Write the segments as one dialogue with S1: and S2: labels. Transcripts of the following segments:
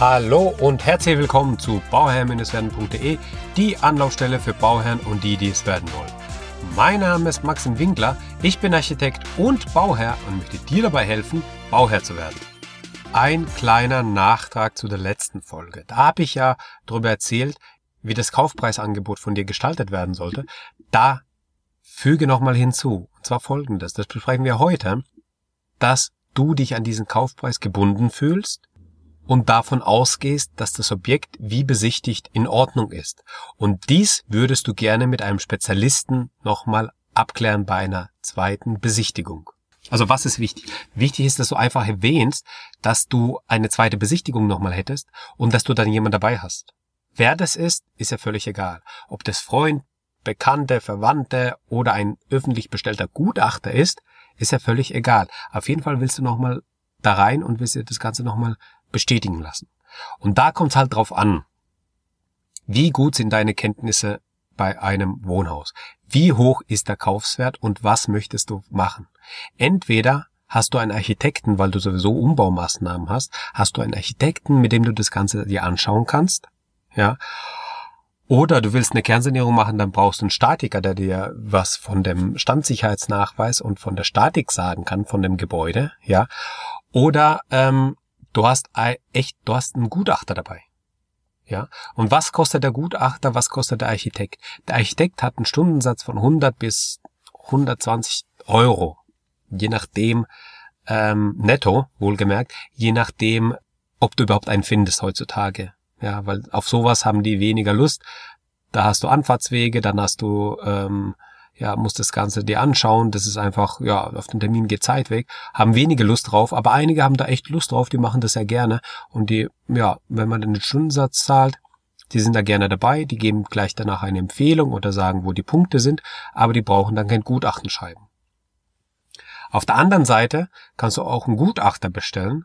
S1: Hallo und herzlich willkommen zu bauherr-werden.de, die Anlaufstelle für Bauherren und die, die es werden wollen. Mein Name ist Maxim Winkler, ich bin Architekt und Bauherr und möchte dir dabei helfen, Bauherr zu werden. Ein kleiner Nachtrag zu der letzten Folge. Da habe ich ja darüber erzählt, wie das Kaufpreisangebot von dir gestaltet werden sollte. Da füge nochmal hinzu, und zwar folgendes, das besprechen wir heute, dass du dich an diesen Kaufpreis gebunden fühlst, und davon ausgehst, dass das Objekt wie besichtigt in Ordnung ist. Und dies würdest du gerne mit einem Spezialisten nochmal abklären bei einer zweiten Besichtigung. Also was ist wichtig? Wichtig ist, dass du einfach erwähnst, dass du eine zweite Besichtigung nochmal hättest und dass du dann jemand dabei hast. Wer das ist, ist ja völlig egal. Ob das Freund, Bekannte, Verwandte oder ein öffentlich bestellter Gutachter ist, ist ja völlig egal. Auf jeden Fall willst du nochmal da rein und willst dir das Ganze nochmal bestätigen lassen. Und da kommt es halt drauf an, wie gut sind deine Kenntnisse bei einem Wohnhaus? Wie hoch ist der Kaufswert und was möchtest du machen? Entweder hast du einen Architekten, weil du sowieso Umbaumaßnahmen hast, hast du einen Architekten, mit dem du das Ganze dir anschauen kannst, ja. Oder du willst eine Kernsanierung machen, dann brauchst du einen Statiker, der dir was von dem Standsicherheitsnachweis und von der Statik sagen kann, von dem Gebäude, ja. Oder ähm, du hast echt, du hast einen Gutachter dabei. Ja. Und was kostet der Gutachter? Was kostet der Architekt? Der Architekt hat einen Stundensatz von 100 bis 120 Euro. Je nachdem, ähm, netto, wohlgemerkt, je nachdem, ob du überhaupt einen findest heutzutage. Ja, weil auf sowas haben die weniger Lust. Da hast du Anfahrtswege, dann hast du ähm, ja, muss das Ganze dir anschauen. Das ist einfach, ja, auf den Termin geht Zeit weg. Haben wenige Lust drauf, aber einige haben da echt Lust drauf, die machen das sehr gerne. Und die, ja, wenn man den Stundensatz zahlt, die sind da gerne dabei, die geben gleich danach eine Empfehlung oder sagen, wo die Punkte sind, aber die brauchen dann kein Gutachten schreiben. Auf der anderen Seite kannst du auch einen Gutachter bestellen.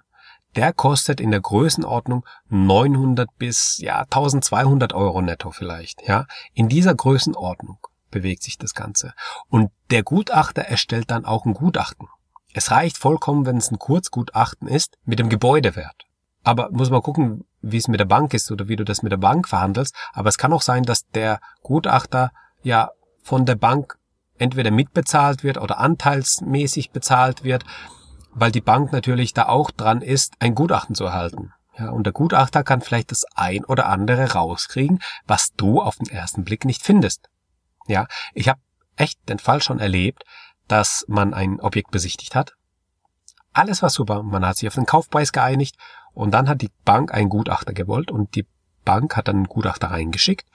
S1: Der kostet in der Größenordnung 900 bis ja 1200 Euro netto vielleicht. Ja, in dieser Größenordnung bewegt sich das Ganze. Und der Gutachter erstellt dann auch ein Gutachten. Es reicht vollkommen, wenn es ein Kurzgutachten ist, mit dem Gebäudewert. Aber muss man gucken, wie es mit der Bank ist oder wie du das mit der Bank verhandelst. Aber es kann auch sein, dass der Gutachter ja von der Bank entweder mitbezahlt wird oder anteilsmäßig bezahlt wird, weil die Bank natürlich da auch dran ist, ein Gutachten zu erhalten. Ja, und der Gutachter kann vielleicht das ein oder andere rauskriegen, was du auf den ersten Blick nicht findest. Ja, ich habe echt den Fall schon erlebt, dass man ein Objekt besichtigt hat. Alles war super, man hat sich auf den Kaufpreis geeinigt und dann hat die Bank einen Gutachter gewollt und die Bank hat dann einen Gutachter reingeschickt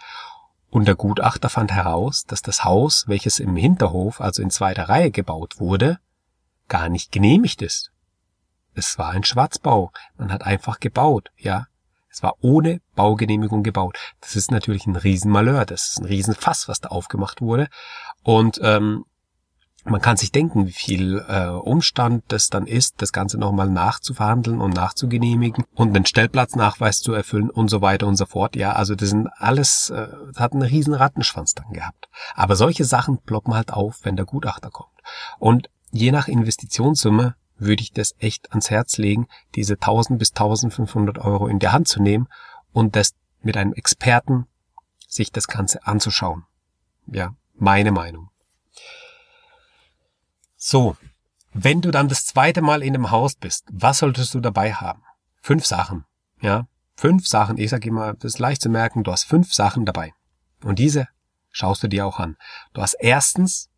S1: und der Gutachter fand heraus, dass das Haus, welches im Hinterhof, also in zweiter Reihe gebaut wurde, gar nicht genehmigt ist. Es war ein Schwarzbau. Man hat einfach gebaut, ja. Es war ohne Baugenehmigung gebaut. Das ist natürlich ein Riesenmalheur. Das ist ein Riesenfass, was da aufgemacht wurde. Und ähm, man kann sich denken, wie viel äh, Umstand das dann ist, das Ganze nochmal nachzuverhandeln und nachzugenehmigen und den Stellplatznachweis zu erfüllen und so weiter und so fort. Ja, also das sind alles, äh, das hat einen riesen Rattenschwanz dann gehabt. Aber solche Sachen ploppen halt auf, wenn der Gutachter kommt. Und je nach Investitionssumme würde ich das echt ans Herz legen, diese 1000 bis 1500 Euro in die Hand zu nehmen und das mit einem Experten sich das Ganze anzuschauen. Ja, meine Meinung. So, wenn du dann das zweite Mal in dem Haus bist, was solltest du dabei haben? Fünf Sachen, ja, fünf Sachen. Ich sage immer, das ist leicht zu merken, du hast fünf Sachen dabei. Und diese schaust du dir auch an. Du hast erstens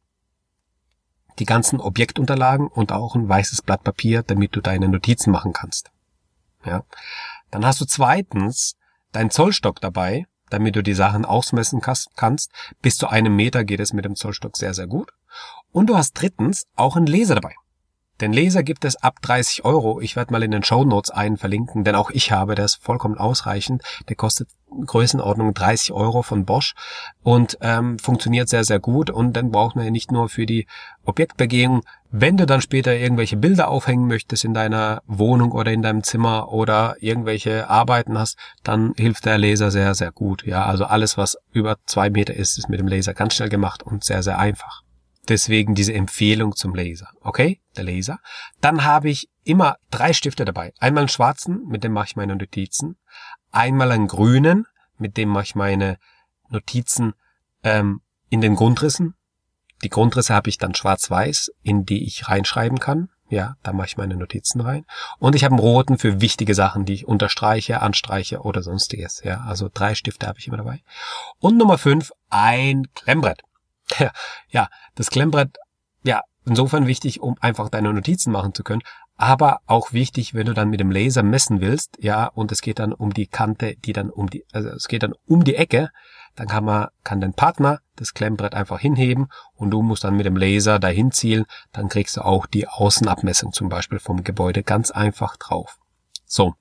S1: die ganzen Objektunterlagen und auch ein weißes Blatt Papier, damit du deine Notizen machen kannst. Ja. Dann hast du zweitens deinen Zollstock dabei, damit du die Sachen ausmessen kannst. Bis zu einem Meter geht es mit dem Zollstock sehr, sehr gut. Und du hast drittens auch einen Laser dabei. Den Laser gibt es ab 30 Euro. Ich werde mal in den Show Notes einen verlinken, denn auch ich habe, ist vollkommen ausreichend. Der kostet Größenordnung 30 Euro von Bosch und ähm, funktioniert sehr, sehr gut. Und dann braucht man ja nicht nur für die Objektbegehung, wenn du dann später irgendwelche Bilder aufhängen möchtest in deiner Wohnung oder in deinem Zimmer oder irgendwelche Arbeiten hast, dann hilft der Laser sehr, sehr gut. Ja, also alles, was über zwei Meter ist, ist mit dem Laser ganz schnell gemacht und sehr, sehr einfach. Deswegen diese Empfehlung zum Laser. Okay, der Laser. Dann habe ich immer drei Stifte dabei. Einmal einen schwarzen, mit dem mache ich meine Notizen. Einmal einen grünen, mit dem mache ich meine Notizen ähm, in den Grundrissen. Die Grundrisse habe ich dann schwarz-weiß, in die ich reinschreiben kann. Ja, da mache ich meine Notizen rein. Und ich habe einen roten für wichtige Sachen, die ich unterstreiche, anstreiche oder sonstiges. Ja, also drei Stifte habe ich immer dabei. Und Nummer fünf, ein Klemmbrett. Ja, ja, das Klemmbrett, ja, insofern wichtig, um einfach deine Notizen machen zu können, aber auch wichtig, wenn du dann mit dem Laser messen willst, ja, und es geht dann um die Kante, die dann um die, also es geht dann um die Ecke, dann kann man, kann dein Partner das Klemmbrett einfach hinheben und du musst dann mit dem Laser dahin zielen, dann kriegst du auch die Außenabmessung zum Beispiel vom Gebäude ganz einfach drauf. So.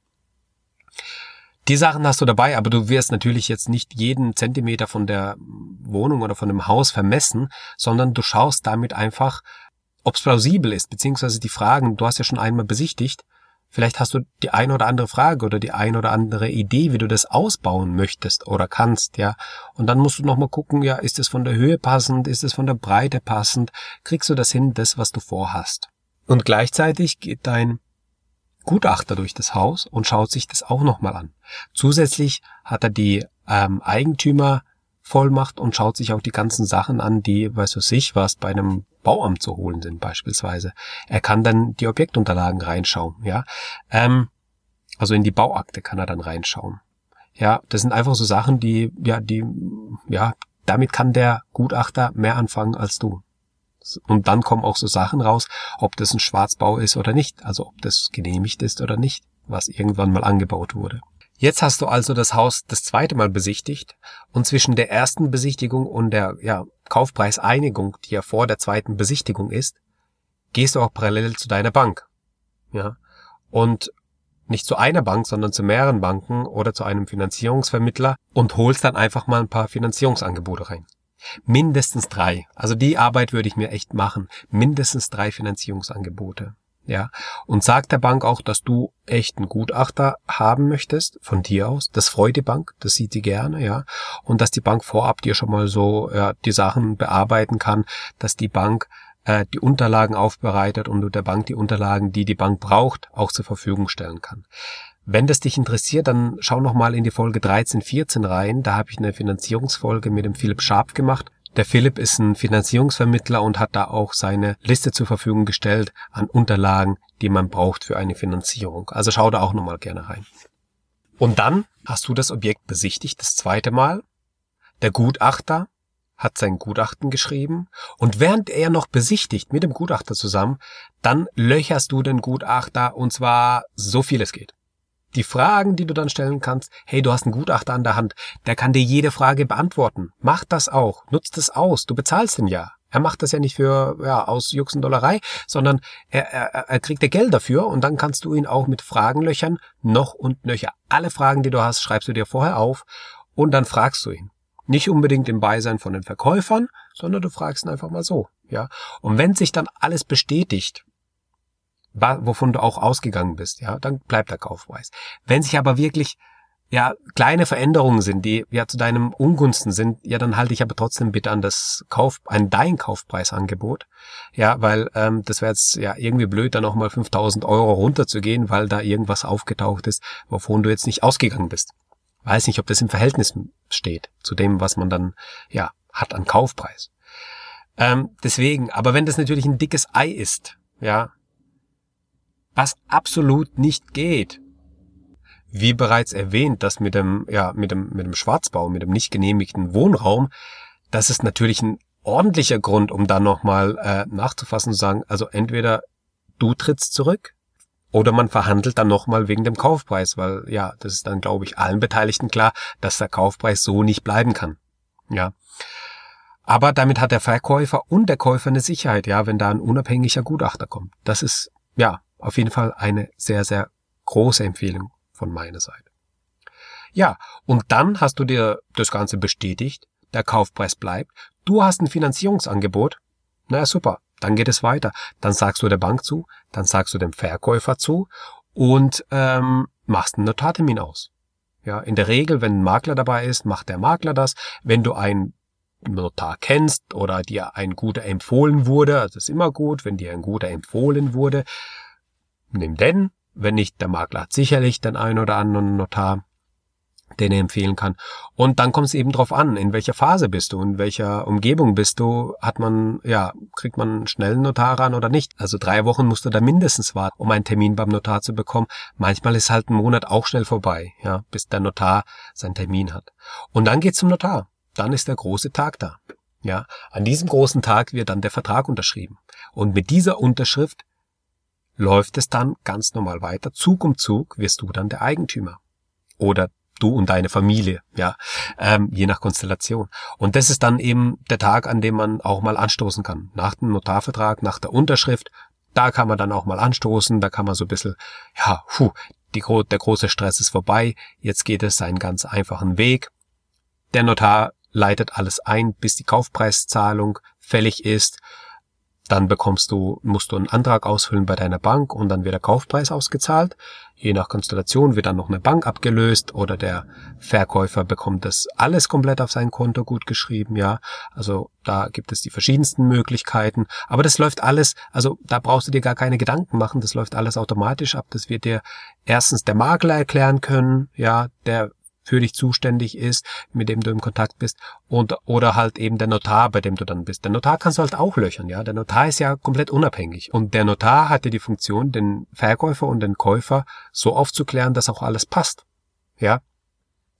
S1: Die Sachen hast du dabei, aber du wirst natürlich jetzt nicht jeden Zentimeter von der Wohnung oder von dem Haus vermessen, sondern du schaust damit einfach, ob es plausibel ist, beziehungsweise die Fragen, du hast ja schon einmal besichtigt, vielleicht hast du die eine oder andere Frage oder die eine oder andere Idee, wie du das ausbauen möchtest oder kannst, ja. Und dann musst du nochmal gucken, ja, ist es von der Höhe passend, ist es von der Breite passend, kriegst du das hin, das, was du vorhast. Und gleichzeitig geht dein Gutachter durch das Haus und schaut sich das auch nochmal an. Zusätzlich hat er die ähm, Eigentümer Vollmacht und schaut sich auch die ganzen Sachen an, die, weiß du sich, was bei einem Bauamt zu holen sind beispielsweise. Er kann dann die Objektunterlagen reinschauen, ja. Ähm, also in die Bauakte kann er dann reinschauen. Ja, das sind einfach so Sachen, die, ja, die, ja, damit kann der Gutachter mehr anfangen als du. Und dann kommen auch so Sachen raus, ob das ein Schwarzbau ist oder nicht, also ob das genehmigt ist oder nicht, was irgendwann mal angebaut wurde. Jetzt hast du also das Haus das zweite Mal besichtigt und zwischen der ersten Besichtigung und der ja, Kaufpreiseinigung, die ja vor der zweiten Besichtigung ist, gehst du auch parallel zu deiner Bank. Ja. Und nicht zu einer Bank, sondern zu mehreren Banken oder zu einem Finanzierungsvermittler und holst dann einfach mal ein paar Finanzierungsangebote rein. Mindestens drei. Also die Arbeit würde ich mir echt machen. Mindestens drei Finanzierungsangebote ja, und sagt der Bank auch, dass du echt einen Gutachter haben möchtest von dir aus. Das freut die Bank, das sieht sie gerne, ja, und dass die Bank vorab dir schon mal so ja, die Sachen bearbeiten kann, dass die Bank äh, die Unterlagen aufbereitet und du der Bank die Unterlagen, die die Bank braucht, auch zur Verfügung stellen kann. Wenn das dich interessiert, dann schau noch mal in die Folge 13, 14 rein. Da habe ich eine Finanzierungsfolge mit dem Philipp Scharp gemacht. Der Philipp ist ein Finanzierungsvermittler und hat da auch seine Liste zur Verfügung gestellt an Unterlagen, die man braucht für eine Finanzierung. Also schau da auch nochmal gerne rein. Und dann hast du das Objekt besichtigt, das zweite Mal. Der Gutachter hat sein Gutachten geschrieben und während er noch besichtigt mit dem Gutachter zusammen, dann löcherst du den Gutachter und zwar so viel es geht die Fragen, die du dann stellen kannst, hey, du hast einen Gutachter an der Hand, der kann dir jede Frage beantworten. Mach das auch, nutzt es aus, du bezahlst ihn ja. Er macht das ja nicht für ja, aus Juxendollerei, sondern er, er, er kriegt dir Geld dafür und dann kannst du ihn auch mit Fragen löchern, noch und nöcher. Alle Fragen, die du hast, schreibst du dir vorher auf und dann fragst du ihn. Nicht unbedingt im Beisein von den Verkäufern, sondern du fragst ihn einfach mal so, ja. Und wenn sich dann alles bestätigt, wovon du auch ausgegangen bist, ja, dann bleibt der Kaufpreis. Wenn sich aber wirklich ja kleine Veränderungen sind, die ja zu deinem Ungunsten sind, ja, dann halte ich aber trotzdem bitte an das Kauf, an dein Kaufpreisangebot, ja, weil ähm, das wäre jetzt ja irgendwie blöd, da nochmal 5000 Euro runterzugehen, weil da irgendwas aufgetaucht ist, wovon du jetzt nicht ausgegangen bist. Weiß nicht, ob das im Verhältnis steht zu dem, was man dann ja hat an Kaufpreis. Ähm, deswegen, aber wenn das natürlich ein dickes Ei ist, ja, was absolut nicht geht. Wie bereits erwähnt, das mit dem, ja, mit dem, mit dem Schwarzbau, mit dem nicht genehmigten Wohnraum, das ist natürlich ein ordentlicher Grund, um dann nochmal äh, nachzufassen und zu sagen, also entweder du trittst zurück oder man verhandelt dann nochmal wegen dem Kaufpreis, weil ja, das ist dann, glaube ich, allen Beteiligten klar, dass der Kaufpreis so nicht bleiben kann. Ja. Aber damit hat der Verkäufer und der Käufer eine Sicherheit, ja, wenn da ein unabhängiger Gutachter kommt. Das ist, ja, auf jeden Fall eine sehr, sehr große Empfehlung von meiner Seite. Ja, und dann hast du dir das Ganze bestätigt, der Kaufpreis bleibt, du hast ein Finanzierungsangebot, na super, dann geht es weiter. Dann sagst du der Bank zu, dann sagst du dem Verkäufer zu und ähm, machst einen Notartermin aus. Ja, in der Regel, wenn ein Makler dabei ist, macht der Makler das. Wenn du einen Notar kennst oder dir ein guter empfohlen wurde, also das ist immer gut, wenn dir ein guter empfohlen wurde, nimm den. Wenn nicht, der Makler hat sicherlich den einen oder anderen Notar, den er empfehlen kann. Und dann kommt es eben drauf an, in welcher Phase bist du, in welcher Umgebung bist du, hat man, ja, kriegt man schnell einen Notar ran oder nicht. Also drei Wochen musst du da mindestens warten, um einen Termin beim Notar zu bekommen. Manchmal ist halt ein Monat auch schnell vorbei, ja, bis der Notar seinen Termin hat. Und dann geht's zum Notar. Dann ist der große Tag da. Ja, an diesem großen Tag wird dann der Vertrag unterschrieben. Und mit dieser Unterschrift läuft es dann ganz normal weiter. Zug um Zug wirst du dann der Eigentümer. Oder du und deine Familie, ja, ähm, je nach Konstellation. Und das ist dann eben der Tag, an dem man auch mal anstoßen kann. Nach dem Notarvertrag, nach der Unterschrift, da kann man dann auch mal anstoßen, da kann man so ein bisschen, ja, puh, die, der große Stress ist vorbei, jetzt geht es seinen ganz einfachen Weg. Der Notar leitet alles ein, bis die Kaufpreiszahlung fällig ist dann bekommst du, musst du einen Antrag ausfüllen bei deiner Bank und dann wird der Kaufpreis ausgezahlt. Je nach Konstellation wird dann noch eine Bank abgelöst oder der Verkäufer bekommt das alles komplett auf sein Konto gut geschrieben, ja. Also da gibt es die verschiedensten Möglichkeiten. Aber das läuft alles, also da brauchst du dir gar keine Gedanken machen. Das läuft alles automatisch ab. Das wird dir erstens der Makler erklären können, ja, der für dich zuständig ist, mit dem du im Kontakt bist, und, oder halt eben der Notar, bei dem du dann bist. Der Notar kannst du halt auch löchern, ja. Der Notar ist ja komplett unabhängig. Und der Notar hatte die Funktion, den Verkäufer und den Käufer so aufzuklären, dass auch alles passt. Ja.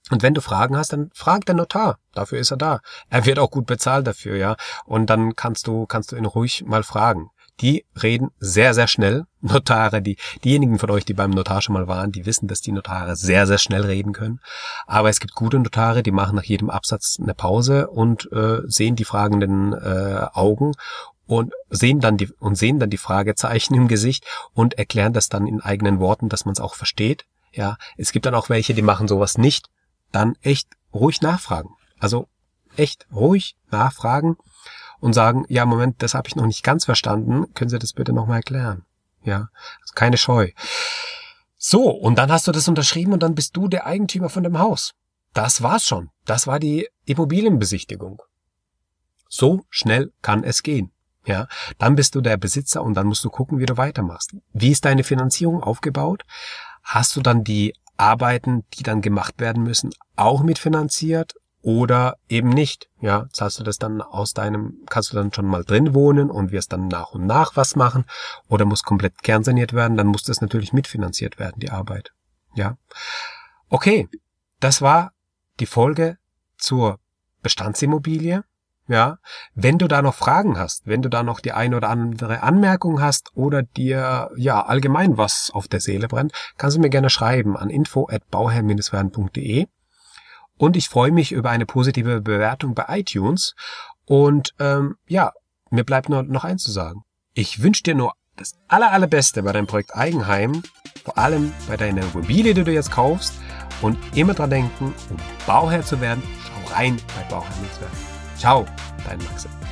S1: Und wenn du Fragen hast, dann frag den Notar. Dafür ist er da. Er wird auch gut bezahlt dafür, ja. Und dann kannst du, kannst du ihn ruhig mal fragen die reden sehr, sehr schnell. Notare, die, diejenigen von euch, die beim Notar schon mal waren, die wissen, dass die Notare sehr, sehr schnell reden können. Aber es gibt gute Notare, die machen nach jedem Absatz eine Pause und äh, sehen die fragenden äh, Augen und sehen dann die und sehen dann die Fragezeichen im Gesicht und erklären das dann in eigenen Worten, dass man es auch versteht. Ja, es gibt dann auch welche, die machen sowas nicht. Dann echt ruhig nachfragen. Also echt ruhig nachfragen und sagen, ja, Moment, das habe ich noch nicht ganz verstanden, können Sie das bitte nochmal erklären? Ja, also keine Scheu. So, und dann hast du das unterschrieben und dann bist du der Eigentümer von dem Haus. Das war's schon. Das war die Immobilienbesichtigung. So schnell kann es gehen. Ja, dann bist du der Besitzer und dann musst du gucken, wie du weitermachst. Wie ist deine Finanzierung aufgebaut? Hast du dann die Arbeiten, die dann gemacht werden müssen, auch mitfinanziert oder eben nicht. Ja, zahlst du das dann aus deinem, kannst du dann schon mal drin wohnen und wirst dann nach und nach was machen oder muss komplett kernsaniert werden, dann muss das natürlich mitfinanziert werden, die Arbeit. Ja. Okay, das war die Folge zur Bestandsimmobilie. Ja, wenn du da noch Fragen hast, wenn du da noch die eine oder andere Anmerkung hast oder dir ja allgemein was auf der Seele brennt, kannst du mir gerne schreiben an info@bauherr-werden.de. Und ich freue mich über eine positive Bewertung bei iTunes. Und ähm, ja, mir bleibt nur noch eins zu sagen. Ich wünsche dir nur das aller, allerbeste bei deinem Projekt Eigenheim, vor allem bei deiner Immobilie, die du jetzt kaufst. Und immer dran denken, um Bauherr zu werden, schau rein bei Bauherr werden. Ciao, dein Maxim.